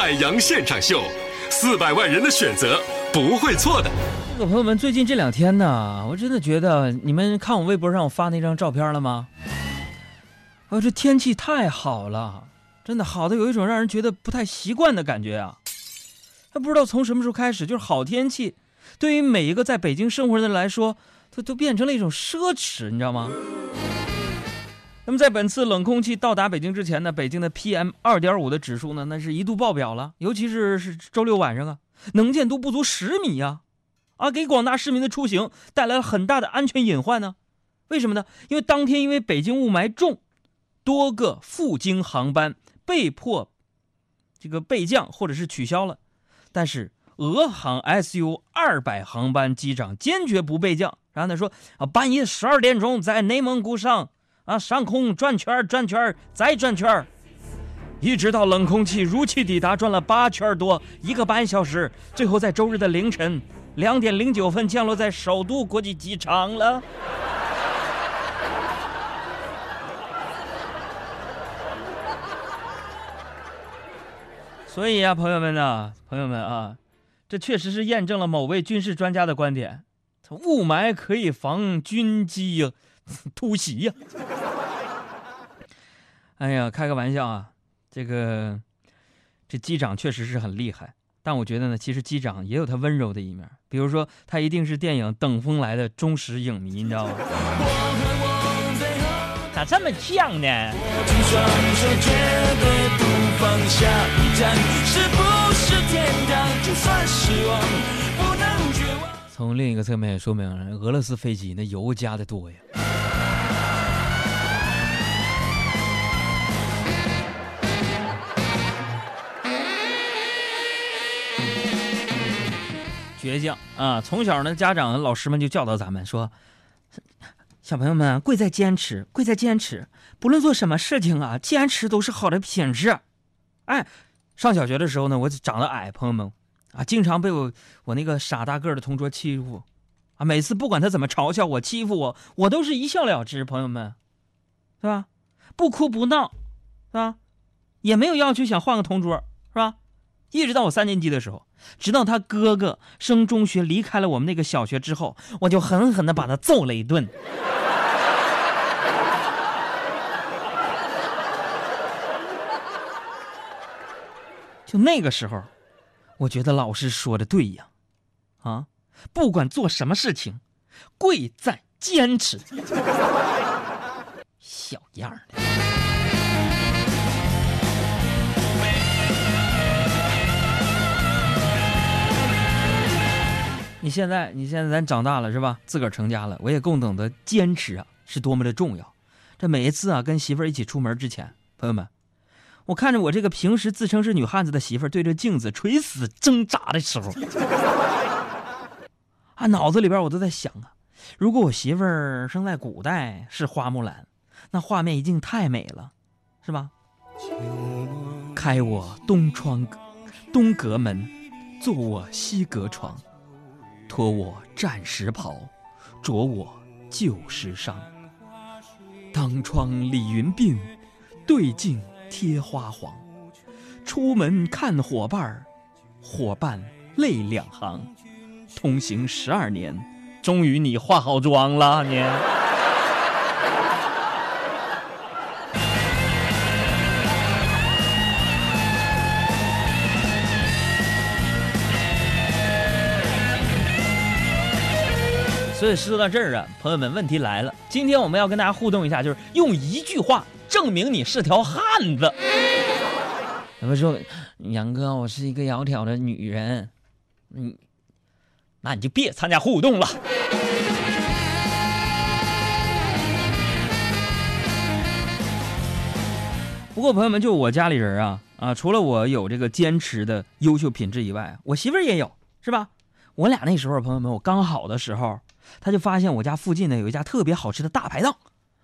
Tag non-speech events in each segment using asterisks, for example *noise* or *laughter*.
海洋现场秀，四百万人的选择不会错的。这个朋友们，最近这两天呢，我真的觉得你们看我微博上我发那张照片了吗？哦，这天气太好了，真的好的有一种让人觉得不太习惯的感觉啊。他不知道从什么时候开始，就是好天气，对于每一个在北京生活的人来说，它都变成了一种奢侈，你知道吗？那么在本次冷空气到达北京之前呢，北京的 PM 二点五的指数呢，那是一度爆表了，尤其是是周六晚上啊，能见度不足十米呀，啊，给广大市民的出行带来了很大的安全隐患呢。为什么呢？因为当天因为北京雾霾重，多个赴京航班被迫这个备降或者是取消了。但是俄航 SU 二百航班机长坚决不备降，然后他说啊，半夜十二点钟在内蒙古上啊上空转圈转圈再转圈一直到冷空气如期抵达，转了八圈多一个半小时，最后在周日的凌晨两点零九分降落在首都国际机场了。所以呀，朋友们呐，朋友们啊，这确实是验证了某位军事专家的观点：雾霾可以防军机 *laughs* 突袭呀。哎呀，开个玩笑啊，这个这机长确实是很厉害，但我觉得呢，其实机长也有他温柔的一面，比如说他一定是电影《等风来》的忠实影迷，你知道吗？咋这么犟呢？从另一个侧面也说明，俄罗斯飞机那油加的多呀。*laughs* 倔强啊！从小呢，家长、老师们就教导咱们说。小朋友们，贵在坚持，贵在坚持。不论做什么事情啊，坚持都是好的品质。哎，上小学的时候呢，我长得矮，朋友们啊，经常被我我那个傻大个的同桌欺负啊。每次不管他怎么嘲笑我、欺负我，我都是一笑了之。朋友们，是吧？不哭不闹，是吧？也没有要求想换个同桌，是吧？一直到我三年级的时候，直到他哥哥升中学离开了我们那个小学之后，我就狠狠的把他揍了一顿。*laughs* 就那个时候，我觉得老师说的对呀，啊，不管做什么事情，贵在坚持。小样的！你现在，你现在咱长大了是吧？自个儿成家了，我也更懂得坚持啊，是多么的重要。这每一次啊，跟媳妇儿一起出门之前，朋友们。我看着我这个平时自称是女汉子的媳妇儿对着镜子垂死挣扎的时候，啊，脑子里边我都在想啊，如果我媳妇儿生在古代是花木兰，那画面一定太美了，是吧？开我东窗，东阁门，坐我西阁床，脱我战时袍，着我旧时裳。当窗理云鬓，对镜。贴花黄，出门看伙伴儿伙伴泪两行。同行十二年，终于你化好妆了，你。所以说到这儿啊，朋友们，问题来了，今天我们要跟大家互动一下，就是用一句话。证明你是条汉子。他们说：“杨哥，我是一个窈窕的女人。”嗯，那你就别参加互动了。不过朋友们，就我家里人啊啊，除了我有这个坚持的优秀品质以外，我媳妇儿也有，是吧？我俩那时候，朋友们，我刚好的时候，他就发现我家附近呢有一家特别好吃的大排档，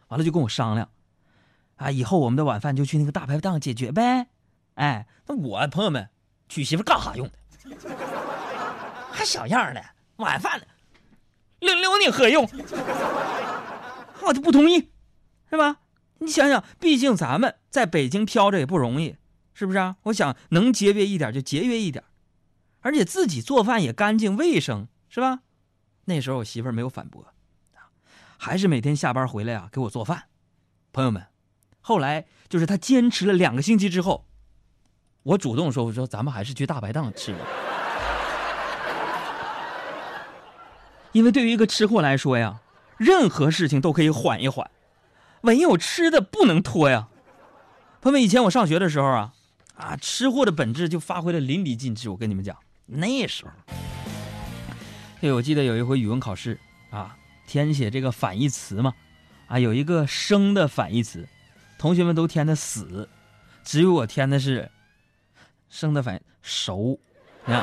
完了就跟我商量。啊，以后我们的晚饭就去那个大排档解决呗。哎，那我朋友们娶媳妇干啥用的？*laughs* 还小样的，晚饭留留你何用？我就不同意，是吧？你想想，毕竟咱们在北京飘着也不容易，是不是啊？我想能节约一点就节约一点，而且自己做饭也干净卫生，是吧？那时候我媳妇儿没有反驳，还是每天下班回来啊给我做饭。朋友们，后来就是他坚持了两个星期之后，我主动说：“我说咱们还是去大排档吃吧。”因为对于一个吃货来说呀，任何事情都可以缓一缓，唯有吃的不能拖呀。朋友们，以前我上学的时候啊，啊，吃货的本质就发挥的淋漓尽致。我跟你们讲，那时候，对，我记得有一回语文考试啊，填写这个反义词嘛，啊，有一个生的反义词，同学们都填的死，只有我填的是生的反熟，你看，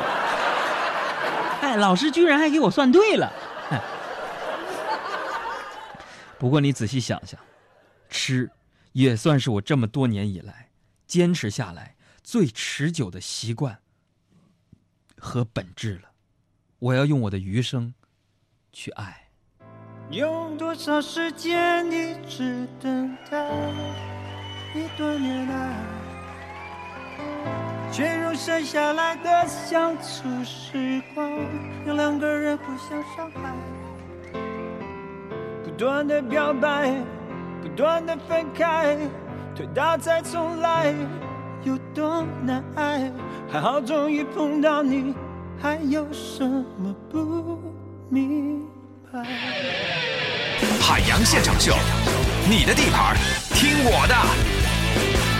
哎，老师居然还给我算对了。*laughs* 不过你仔细想想，吃。也算是我这么多年以来坚持下来最持久的习惯和本质了。我要用我的余生去爱。用多少时间一直等待一段恋爱，却用剩下来的相处时光让两个人互相伤害，不断的表白。不断的分开，推倒再重来，有多难挨？还好终于碰到你，还有什么不明？海洋现场秀，你的地盘，听我的。